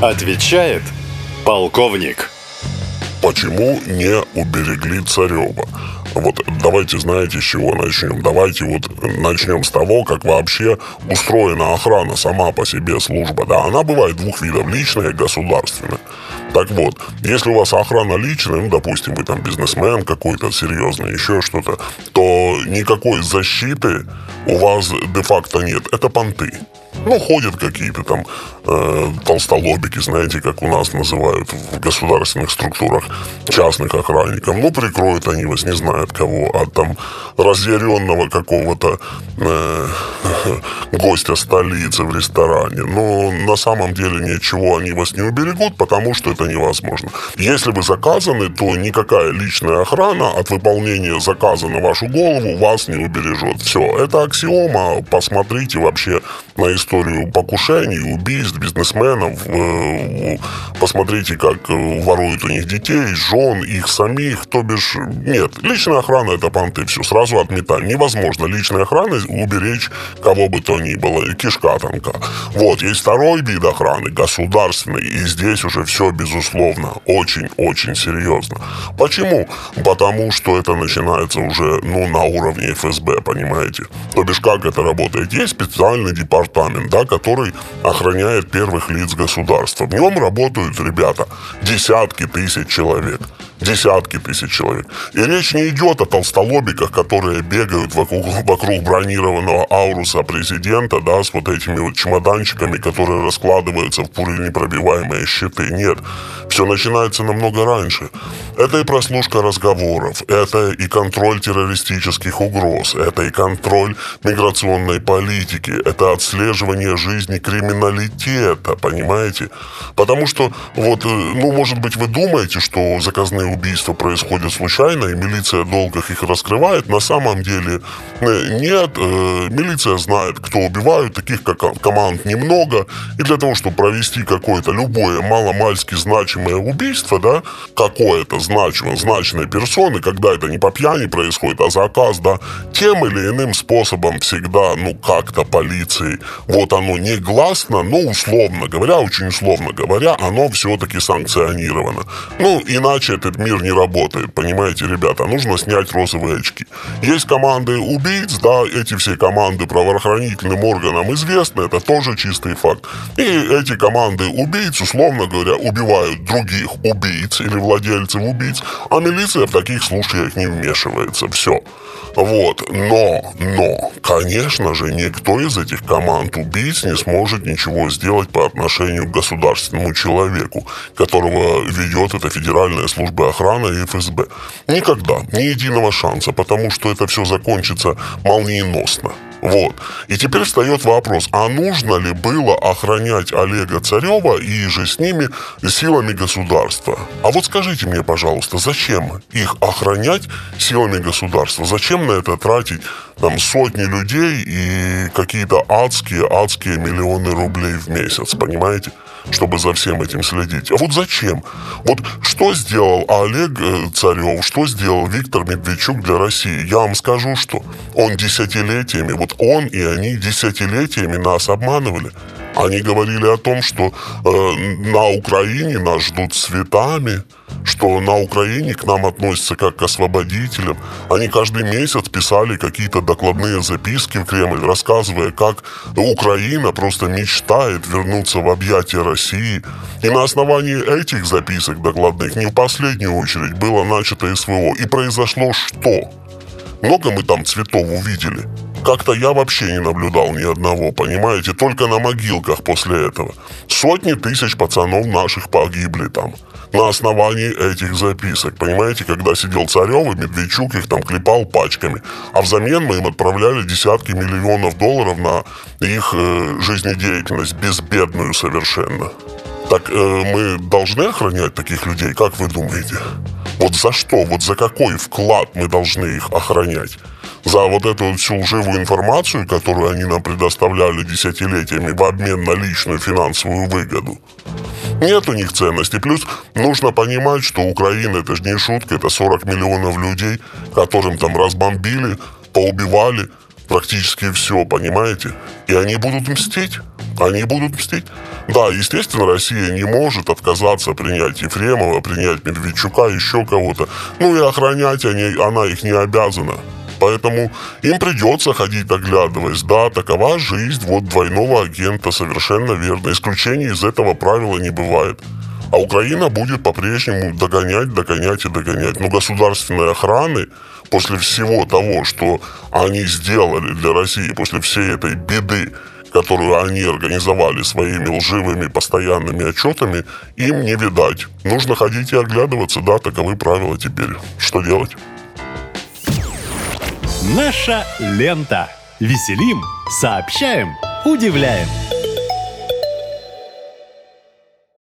Отвечает полковник. Почему не уберегли Царева? Вот давайте, знаете, с чего начнем? Давайте вот начнем с того, как вообще устроена охрана сама по себе служба. Да, она бывает двух видов, личная и государственная. Так вот, если у вас охрана личная, ну, допустим, вы там бизнесмен какой-то серьезный, еще что-то, то никакой защиты у вас де-факто нет. Это понты. Ну, ходят какие-то там э, толстолобики, знаете, как у нас называют в государственных структурах частных охранников. Ну, прикроют они вас, не знают кого, а там разъяренного какого-то э, гостя столицы в ресторане. Но на самом деле ничего они вас не уберегут, потому что это невозможно. Если вы заказаны, то никакая личная охрана от выполнения заказа на вашу голову вас не убережет. Все, это аксиома. Посмотрите вообще на историю покушений, убийств, бизнесменов. Э, посмотрите, как воруют у них детей, жен, их самих. То бишь, нет, личная охрана это понты, все, сразу отметаем. Невозможно личной охраной уберечь кого бы то ни было, кишка тонка. Вот, есть второй вид охраны, государственный, и здесь уже все, безусловно, очень-очень серьезно. Почему? Потому что это начинается уже, ну, на уровне ФСБ, понимаете? То бишь, как это работает? Есть специальный департамент, да, который охраняет первых лиц государства. В нем работают ребята, десятки тысяч человек десятки тысяч человек. И речь не идет о толстолобиках, которые бегают вокруг, вокруг бронированного ауруса президента, да, с вот этими вот чемоданчиками, которые раскладываются в пуленепробиваемые щиты. Нет, все начинается намного раньше. Это и прослушка разговоров, это и контроль террористических угроз, это и контроль миграционной политики, это отслеживание жизни криминалитета, понимаете? Потому что, вот, э, ну, может быть, вы думаете, что заказные убийства происходят случайно, и милиция долго их раскрывает. На самом деле э, нет. Э, милиция знает, кто убивают, таких как команд немного. И для того, чтобы провести какое-то любое маломальски значимое убийство, да, какое-то значимое, значной персоны, когда это не по пьяни происходит, а заказ, да, тем или иным способом всегда, ну, как-то полиции, вот оно негласно, но условно говоря, очень условно говоря, оно все-таки санкционировано. Ну, иначе этот мир не работает, понимаете, ребята, нужно снять розовые очки. Есть команды убийц, да, эти все команды правоохранительным органам известны, это тоже чистый факт. И эти команды убийц, условно говоря, убивают других убийц или владельцев убийц, а милиция в таких случаях не вмешивается. Все. Вот. Но, но, конечно же, никто из этих команд убийц не сможет ничего сделать по отношению к государственному человеку, которого ведет эта Федеральная служба охраны и ФСБ. Никогда. Ни единого шанса, потому что это все закончится молниеносно. Вот. И теперь встает вопрос, а нужно ли было охранять Олега Царева и же с ними силами государства? А вот скажите мне, пожалуйста, зачем их охранять силами государства? Зачем на это тратить там сотни людей и какие-то адские, адские миллионы рублей в месяц, понимаете? Чтобы за всем этим следить. А вот зачем? Вот что сделал Олег э, Царев, что сделал Виктор Медведчук для России? Я вам скажу, что он десятилетиями, вот он и они десятилетиями нас обманывали. Они говорили о том, что э, на Украине нас ждут цветами, что на Украине к нам относятся как к освободителям. Они каждый месяц писали какие-то докладные записки в Кремль, рассказывая, как Украина просто мечтает вернуться в объятия России. И на основании этих записок докладных не в последнюю очередь было начато СВО. И произошло что? Много мы там цветов увидели? Как-то я вообще не наблюдал ни одного, понимаете? Только на могилках после этого. Сотни тысяч пацанов наших погибли там на основании этих записок. Понимаете, когда сидел Царев и Медведчук их там клепал пачками. А взамен мы им отправляли десятки миллионов долларов на их э, жизнедеятельность, безбедную совершенно. Так э, мы должны охранять таких людей, как вы думаете? Вот за что, вот за какой вклад мы должны их охранять? За вот эту вот всю лживую информацию, которую они нам предоставляли десятилетиями в обмен на личную финансовую выгоду? Нет у них ценности. Плюс нужно понимать, что Украина это же не шутка, это 40 миллионов людей, которым там разбомбили, поубивали практически все, понимаете? И они будут мстить. Они будут мстить. Да, естественно, Россия не может отказаться принять Ефремова, принять Медведчука, еще кого-то. Ну и охранять они, она их не обязана. Поэтому им придется ходить оглядываясь. Да, такова жизнь вот двойного агента, совершенно верно. Исключений из этого правила не бывает. А Украина будет по-прежнему догонять, догонять и догонять. Но государственной охраны после всего того, что они сделали для России, после всей этой беды, которую они организовали своими лживыми постоянными отчетами, им не видать. Нужно ходить и оглядываться, да, таковы правила теперь. Что делать? Наша лента. Веселим, сообщаем, удивляем.